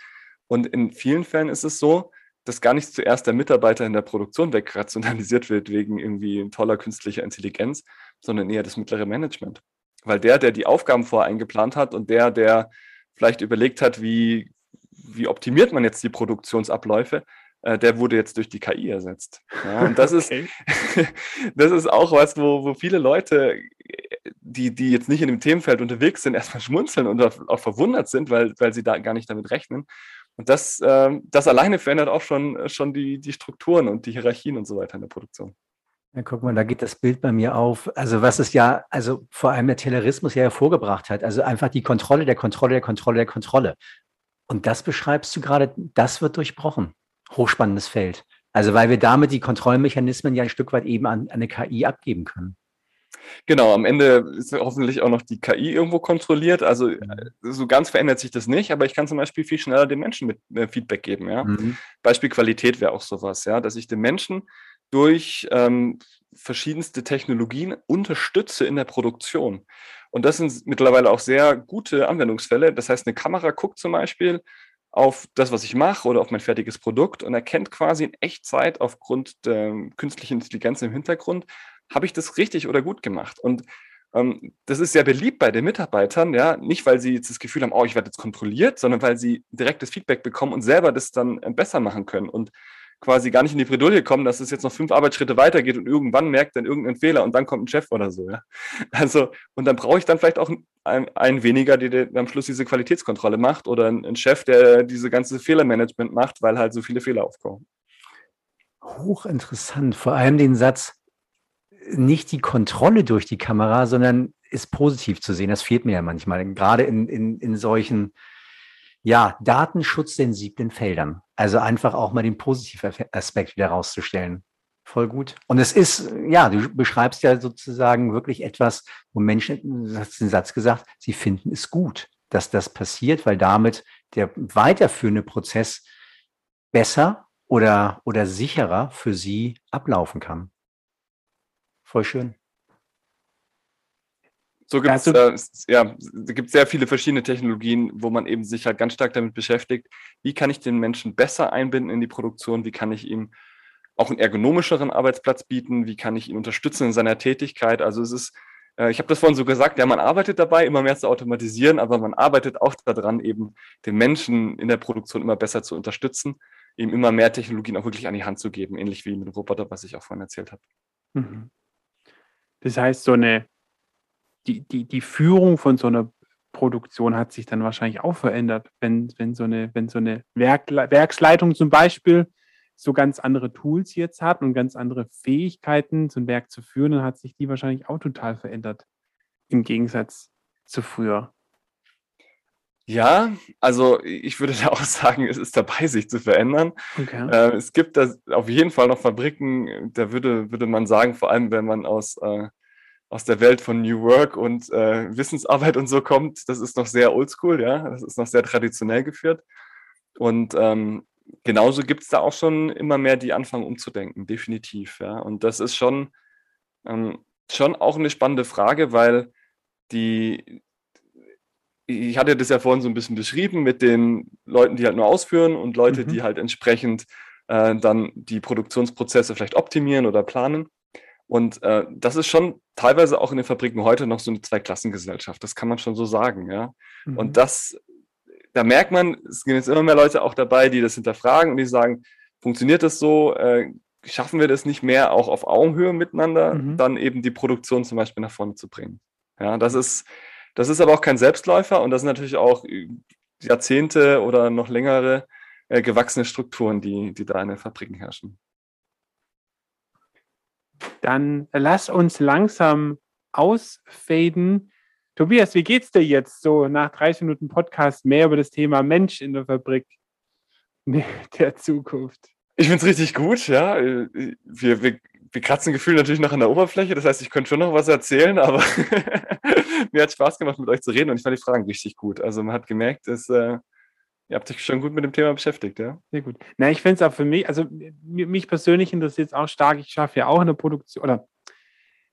Und in vielen Fällen ist es so, dass gar nicht zuerst der Mitarbeiter in der Produktion wegrationalisiert wird wegen irgendwie toller künstlicher Intelligenz, sondern eher das mittlere Management. Weil der, der die Aufgaben vorher eingeplant hat und der, der vielleicht überlegt hat, wie, wie optimiert man jetzt die Produktionsabläufe, der wurde jetzt durch die KI ersetzt. Ja, und das okay. ist, das ist auch was, wo, wo viele Leute, die, die jetzt nicht in dem Themenfeld unterwegs sind, erstmal schmunzeln und auch verwundert sind, weil, weil sie da gar nicht damit rechnen. Und das, äh, das alleine verändert auch schon, schon die, die Strukturen und die Hierarchien und so weiter in der Produktion. Ja, guck mal, da geht das Bild bei mir auf. Also was es ja, also vor allem der Taylorismus ja hervorgebracht hat, also einfach die Kontrolle der Kontrolle der Kontrolle der Kontrolle. Und das beschreibst du gerade, das wird durchbrochen hochspannendes Feld. Also weil wir damit die Kontrollmechanismen ja ein Stück weit eben an, an eine KI abgeben können. Genau, am Ende ist hoffentlich auch noch die KI irgendwo kontrolliert. Also mhm. so ganz verändert sich das nicht, aber ich kann zum Beispiel viel schneller den Menschen mit äh, Feedback geben. Ja? Mhm. Beispiel Qualität wäre auch sowas, ja, dass ich den Menschen durch ähm, verschiedenste Technologien unterstütze in der Produktion. Und das sind mittlerweile auch sehr gute Anwendungsfälle. Das heißt, eine Kamera guckt zum Beispiel, auf das, was ich mache oder auf mein fertiges Produkt und erkennt quasi in Echtzeit aufgrund der künstlichen Intelligenz im Hintergrund, habe ich das richtig oder gut gemacht. Und ähm, das ist sehr beliebt bei den Mitarbeitern, ja, nicht weil sie jetzt das Gefühl haben, oh, ich werde jetzt kontrolliert, sondern weil sie direktes Feedback bekommen und selber das dann äh, besser machen können. Und quasi gar nicht in die Bredouille kommen, dass es jetzt noch fünf Arbeitsschritte weitergeht und irgendwann merkt dann irgendeinen Fehler und dann kommt ein Chef oder so. Ja? Also, und dann brauche ich dann vielleicht auch einen, einen weniger, der, der, am Schluss diese Qualitätskontrolle macht oder einen Chef, der diese ganze Fehlermanagement macht, weil halt so viele Fehler aufkommen. Hochinteressant. Vor allem den Satz, nicht die Kontrolle durch die Kamera, sondern ist positiv zu sehen. Das fehlt mir ja manchmal, gerade in, in, in solchen ja, datenschutzsensiblen Feldern. Also einfach auch mal den positiven Aspekt wieder rauszustellen. Voll gut. Und es ist, ja, du beschreibst ja sozusagen wirklich etwas, wo Menschen, du hast den Satz gesagt, sie finden es gut, dass das passiert, weil damit der weiterführende Prozess besser oder, oder sicherer für sie ablaufen kann. Voll schön. So gibt es äh, ja, gibt sehr viele verschiedene Technologien, wo man eben sich halt ganz stark damit beschäftigt, wie kann ich den Menschen besser einbinden in die Produktion, wie kann ich ihm auch einen ergonomischeren Arbeitsplatz bieten, wie kann ich ihn unterstützen in seiner Tätigkeit. Also es ist, äh, ich habe das vorhin so gesagt, ja, man arbeitet dabei, immer mehr zu automatisieren, aber man arbeitet auch daran, eben den Menschen in der Produktion immer besser zu unterstützen, ihm immer mehr Technologien auch wirklich an die Hand zu geben, ähnlich wie mit dem Roboter, was ich auch vorhin erzählt habe. Mhm. Das heißt, so eine die, die, die Führung von so einer Produktion hat sich dann wahrscheinlich auch verändert, wenn, wenn so eine, wenn so eine Werk, Werksleitung zum Beispiel so ganz andere Tools jetzt hat und ganz andere Fähigkeiten, so ein Werk zu führen, dann hat sich die wahrscheinlich auch total verändert im Gegensatz zu früher. Ja, also ich würde da auch sagen, es ist dabei, sich zu verändern. Okay. Äh, es gibt da auf jeden Fall noch Fabriken, da würde, würde man sagen, vor allem wenn man aus äh, aus der Welt von New Work und äh, Wissensarbeit und so kommt, das ist noch sehr oldschool, ja, das ist noch sehr traditionell geführt. Und ähm, genauso gibt es da auch schon immer mehr, die anfangen umzudenken, definitiv, ja. Und das ist schon, ähm, schon auch eine spannende Frage, weil die, ich hatte das ja vorhin so ein bisschen beschrieben mit den Leuten, die halt nur ausführen und Leute, mhm. die halt entsprechend äh, dann die Produktionsprozesse vielleicht optimieren oder planen. Und äh, das ist schon teilweise auch in den Fabriken heute noch so eine Zweiklassengesellschaft. Das kann man schon so sagen, ja. Mhm. Und das, da merkt man, es sind jetzt immer mehr Leute auch dabei, die das hinterfragen und die sagen, funktioniert das so? Äh, schaffen wir das nicht mehr auch auf Augenhöhe miteinander, mhm. dann eben die Produktion zum Beispiel nach vorne zu bringen? Ja, das ist, das ist aber auch kein Selbstläufer und das sind natürlich auch Jahrzehnte oder noch längere äh, gewachsene Strukturen, die, die da in den Fabriken herrschen dann lass uns langsam ausfaden. Tobias, wie geht's dir jetzt so nach 30 Minuten Podcast mehr über das Thema Mensch in der Fabrik der Zukunft? Ich finde es richtig gut, ja. Wir, wir, wir kratzen Gefühl natürlich noch an der Oberfläche. Das heißt, ich könnte schon noch was erzählen, aber mir hat Spaß gemacht, mit euch zu reden und ich fand die Fragen richtig gut. Also man hat gemerkt, dass äh, Ihr habt euch schon gut mit dem Thema beschäftigt, ja? Sehr gut. Na, ich finde es auch für mich, also mich persönlich interessiert es auch stark. Ich schaffe ja auch in der Produktion, oder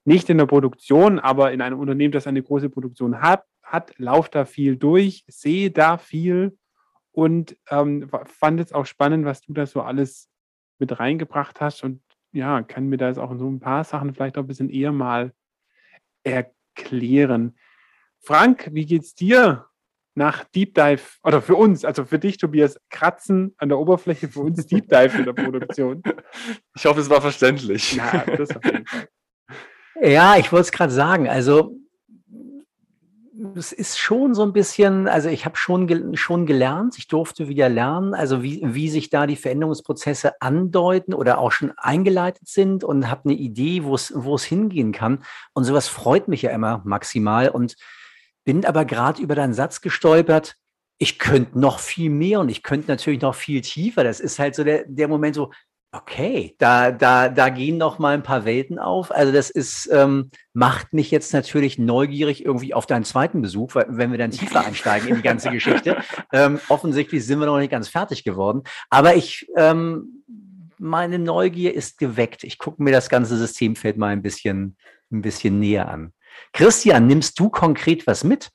nicht in der Produktion, aber in einem Unternehmen, das eine große Produktion hat, hat laufe da viel durch, sehe da viel und ähm, fand es auch spannend, was du da so alles mit reingebracht hast und ja, kann mir da jetzt auch so ein paar Sachen vielleicht auch ein bisschen eher mal erklären. Frank, wie geht's dir? Nach Deep Dive, oder für uns, also für dich, Tobias, Kratzen an der Oberfläche, für uns Deep Dive in der Produktion. Ich hoffe, es war verständlich. Ja, das auf jeden Fall. Ja, ich wollte es gerade sagen. Also es ist schon so ein bisschen, also ich habe schon, schon gelernt, ich durfte wieder lernen, also wie, wie sich da die Veränderungsprozesse andeuten oder auch schon eingeleitet sind und habe eine Idee, wo es hingehen kann. Und sowas freut mich ja immer maximal. Und bin aber gerade über deinen Satz gestolpert. Ich könnte noch viel mehr und ich könnte natürlich noch viel tiefer. Das ist halt so der, der Moment so, okay, da, da, da gehen noch mal ein paar Welten auf. Also das ist, ähm, macht mich jetzt natürlich neugierig irgendwie auf deinen zweiten Besuch, weil, wenn wir dann tiefer einsteigen in die ganze Geschichte. Ähm, offensichtlich sind wir noch nicht ganz fertig geworden. Aber ich, ähm, meine Neugier ist geweckt. Ich gucke mir das ganze Systemfeld mal ein bisschen, ein bisschen näher an. Christian, nimmst du konkret was mit?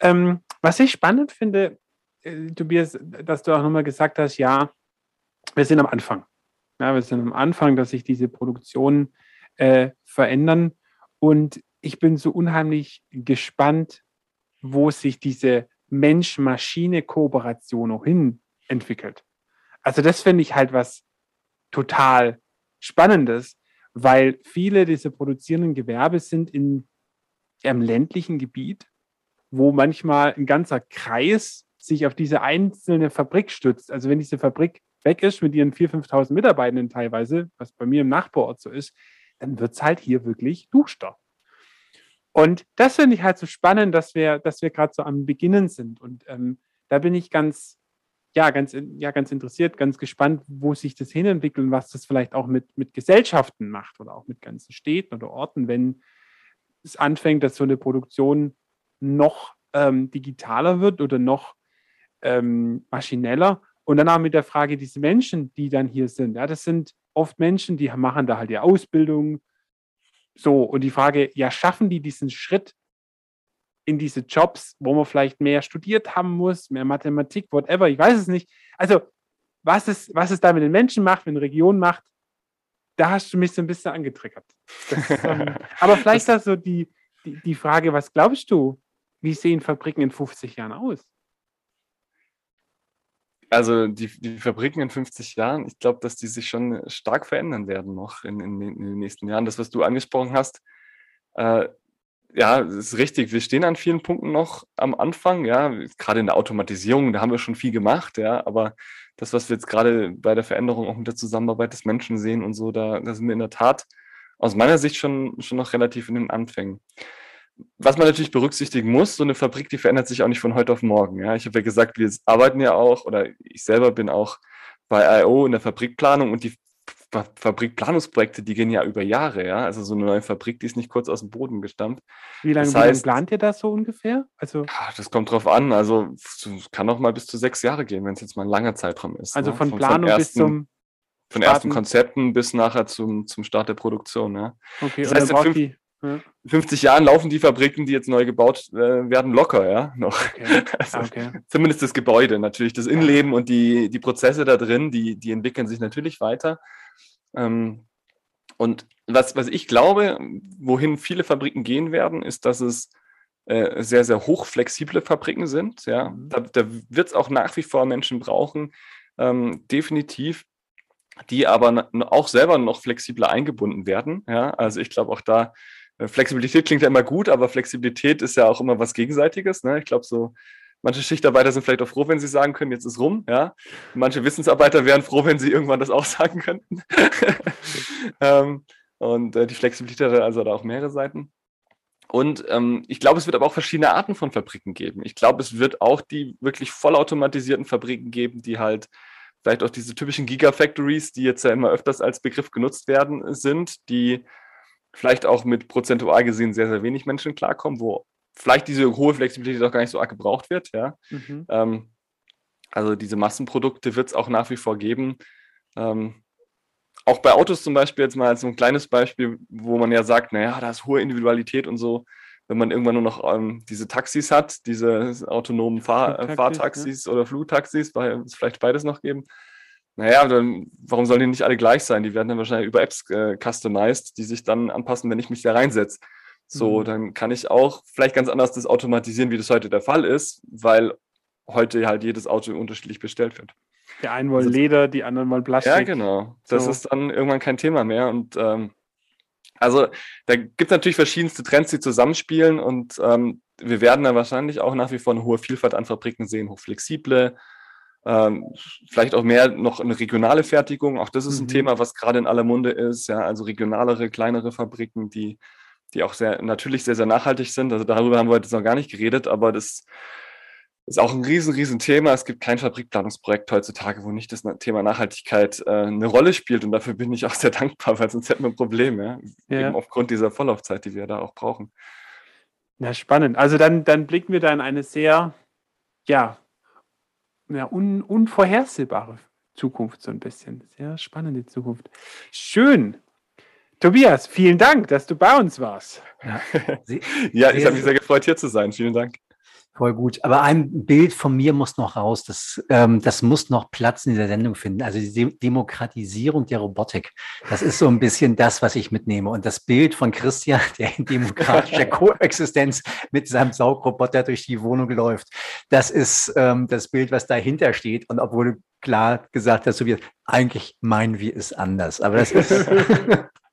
Ähm, was ich spannend finde, äh, Tobias, dass du auch nochmal gesagt hast, ja, wir sind am Anfang. Ja, wir sind am Anfang, dass sich diese Produktionen äh, verändern. Und ich bin so unheimlich gespannt, wo sich diese Mensch-Maschine-Kooperation noch hin entwickelt. also das finde ich halt was total Spannendes, weil viele dieser produzierenden Gewerbe sind in einem ländlichen Gebiet, wo manchmal ein ganzer Kreis sich auf diese einzelne Fabrik stützt. Also wenn diese Fabrik weg ist mit ihren 4.000, 5.000 Mitarbeitenden teilweise, was bei mir im Nachbarort so ist, dann wird es halt hier wirklich duster. Und das finde ich halt so spannend, dass wir, dass wir gerade so am Beginnen sind. Und ähm, da bin ich ganz, ja, ganz, ja, ganz interessiert, ganz gespannt, wo sich das hinentwickelt und was das vielleicht auch mit, mit Gesellschaften macht oder auch mit ganzen Städten oder Orten, wenn es anfängt, dass so eine Produktion noch ähm, digitaler wird oder noch ähm, maschineller. Und dann auch mit der Frage, diese Menschen, die dann hier sind, ja, das sind oft Menschen, die machen da halt die Ausbildung. So, und die Frage, ja, schaffen die diesen Schritt in diese Jobs, wo man vielleicht mehr studiert haben muss, mehr Mathematik, whatever, ich weiß es nicht. Also, was es, was es da mit den Menschen macht, mit den Regionen macht, da hast du mich so ein bisschen angetriggert. Das, ähm, aber vielleicht das so die, die, die Frage, was glaubst du, wie sehen Fabriken in 50 Jahren aus? Also die, die Fabriken in 50 Jahren, ich glaube, dass die sich schon stark verändern werden noch in, in, in den nächsten Jahren. Das, was du angesprochen hast, äh, ja, ist richtig. Wir stehen an vielen Punkten noch am Anfang, ja, gerade in der Automatisierung, da haben wir schon viel gemacht, ja, aber das, was wir jetzt gerade bei der Veränderung auch mit der Zusammenarbeit des Menschen sehen und so, da, da sind wir in der Tat aus meiner Sicht schon, schon noch relativ in den Anfängen was man natürlich berücksichtigen muss, so eine Fabrik, die verändert sich auch nicht von heute auf morgen. Ja, ich habe ja gesagt, wir arbeiten ja auch, oder ich selber bin auch bei I.O. in der Fabrikplanung und die Fabrikplanungsprojekte, die gehen ja über Jahre, ja. Also so eine neue Fabrik, die ist nicht kurz aus dem Boden gestammt. Wie lange, das heißt, wie lange plant ihr das so ungefähr? Also ja, das kommt drauf an. Also es kann auch mal bis zu sechs Jahre gehen, wenn es jetzt mal ein langer Zeitraum ist. Also ne? von Planung ersten, bis zum von ersten Konzepten bis nachher zum, zum Start der Produktion. Ja. Okay, das heißt, in fünf, die, in 50 Jahren laufen die Fabriken, die jetzt neu gebaut äh, werden, locker, ja, noch. Okay. Also, okay. Zumindest das Gebäude, natürlich das Innenleben und die, die Prozesse da drin, die, die entwickeln sich natürlich weiter. Ähm, und was, was ich glaube, wohin viele Fabriken gehen werden, ist, dass es äh, sehr, sehr hochflexible Fabriken sind. Ja. Mhm. Da, da wird es auch nach wie vor Menschen brauchen, ähm, definitiv, die aber auch selber noch flexibler eingebunden werden. Ja. Also ich glaube auch da, äh, Flexibilität klingt ja immer gut, aber Flexibilität ist ja auch immer was Gegenseitiges. Ne? Ich glaube, so manche Schichtarbeiter sind vielleicht auch froh, wenn sie sagen können, jetzt ist rum. Ja? Manche Wissensarbeiter wären froh, wenn sie irgendwann das auch sagen könnten. ähm, und äh, die Flexibilität hat also da auch mehrere Seiten. Und ähm, ich glaube, es wird aber auch verschiedene Arten von Fabriken geben. Ich glaube, es wird auch die wirklich vollautomatisierten Fabriken geben, die halt vielleicht auch diese typischen Gigafactories, die jetzt ja immer öfters als Begriff genutzt werden, sind, die vielleicht auch mit prozentual gesehen sehr, sehr wenig Menschen klarkommen, wo vielleicht diese hohe Flexibilität auch gar nicht so arg gebraucht wird. Ja? Mhm. Ähm, also diese Massenprodukte wird es auch nach wie vor geben. Ähm, auch bei Autos zum Beispiel, jetzt mal als so ein kleines Beispiel, wo man ja sagt, naja, da ist hohe Individualität und so. Wenn man irgendwann nur noch ähm, diese Taxis hat, diese autonomen Fahr Fahrtaxis ja. oder Flugtaxis, weil es vielleicht beides noch geben, naja, dann, warum sollen die nicht alle gleich sein? Die werden dann wahrscheinlich über Apps äh, customized, die sich dann anpassen, wenn ich mich da reinsetze. So, mhm. dann kann ich auch vielleicht ganz anders das automatisieren, wie das heute der Fall ist, weil heute halt jedes Auto unterschiedlich bestellt wird. Die einen wollen also, Leder, die anderen wollen Plastik. Ja, genau. Das so. ist dann irgendwann kein Thema mehr. Und ähm, also da gibt es natürlich verschiedenste Trends, die zusammenspielen und ähm, wir werden dann wahrscheinlich auch nach wie vor eine hohe Vielfalt an Fabriken sehen, hochflexible, ähm, vielleicht auch mehr noch eine regionale Fertigung. Auch das ist ein mhm. Thema, was gerade in aller Munde ist. Ja, also regionalere, kleinere Fabriken, die, die auch sehr natürlich sehr, sehr nachhaltig sind. Also darüber haben wir jetzt noch gar nicht geredet, aber das ist auch ein riesen, riesen Thema. Es gibt kein Fabrikplanungsprojekt heutzutage, wo nicht das Thema Nachhaltigkeit äh, eine Rolle spielt. Und dafür bin ich auch sehr dankbar, weil sonst hätten wir ein Problem, ja? ja. Eben aufgrund dieser Vorlaufzeit, die wir da auch brauchen. Ja, spannend. Also dann, dann blicken wir da in eine sehr, ja, ja, un, unvorhersehbare Zukunft so ein bisschen. Sehr spannende Zukunft. Schön. Tobias, vielen Dank, dass du bei uns warst. Ja, ja ich habe mich sehr gefreut, hier zu sein. Vielen Dank. Voll gut. Aber ein Bild von mir muss noch raus. Das, ähm, das muss noch Platz in dieser Sendung finden. Also die Demokratisierung der Robotik. Das ist so ein bisschen das, was ich mitnehme. Und das Bild von Christian, der in demokratischer Koexistenz mit seinem Saugroboter durch die Wohnung läuft, das ist ähm, das Bild, was dahinter steht. Und obwohl klar gesagt hast, Tobias, eigentlich meinen wir es anders. Aber das ist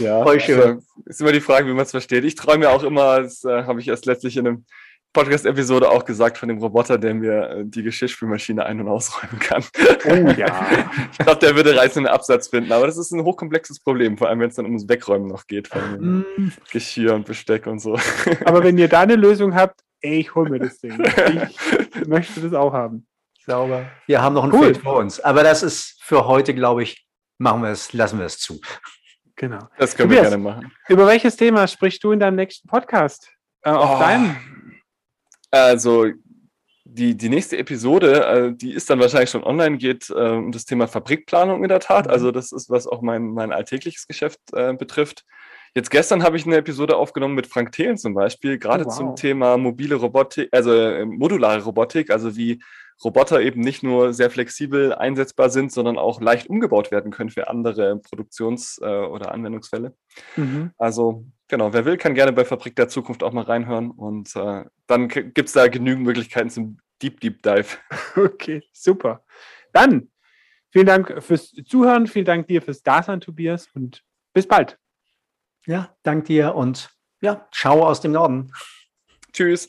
ja, voll schön. Also, ist immer die Frage, wie man es versteht. Ich träume ja auch immer, das äh, habe ich erst letztlich in einem Podcast-Episode auch gesagt von dem Roboter, der mir äh, die Geschirrspülmaschine ein- und ausräumen kann. Oh ja. ich glaube, der würde reißenden Absatz finden, aber das ist ein hochkomplexes Problem, vor allem wenn es dann ums Wegräumen noch geht von mm. Geschirr und Besteck und so. aber wenn ihr da eine Lösung habt, ey, ich hol mir das Ding. Ich möchte das auch haben. Sauber. Wir haben noch ein cool. Feld vor uns, aber das ist für heute, glaube ich, machen wir es, lassen wir es zu. Genau. Das können Tobias, wir gerne machen. Über welches Thema sprichst du in deinem nächsten Podcast? Äh, auf oh. deinem also die, die nächste Episode, äh, die ist dann wahrscheinlich schon online, geht äh, um das Thema Fabrikplanung in der Tat. Mhm. Also das ist, was auch mein, mein alltägliches Geschäft äh, betrifft. Jetzt gestern habe ich eine Episode aufgenommen mit Frank Thelen zum Beispiel, gerade oh, wow. zum Thema mobile Robotik, also modulare Robotik, also wie Roboter eben nicht nur sehr flexibel einsetzbar sind, sondern auch leicht umgebaut werden können für andere Produktions- äh, oder Anwendungsfälle. Mhm. Also genau, wer will, kann gerne bei Fabrik der Zukunft auch mal reinhören und äh, dann gibt es da genügend Möglichkeiten zum Deep Deep Dive. Okay, super. Dann vielen Dank fürs Zuhören, vielen Dank dir fürs Dasein, Tobias und bis bald. Ja, dank dir und ja, ciao aus dem Norden. Tschüss.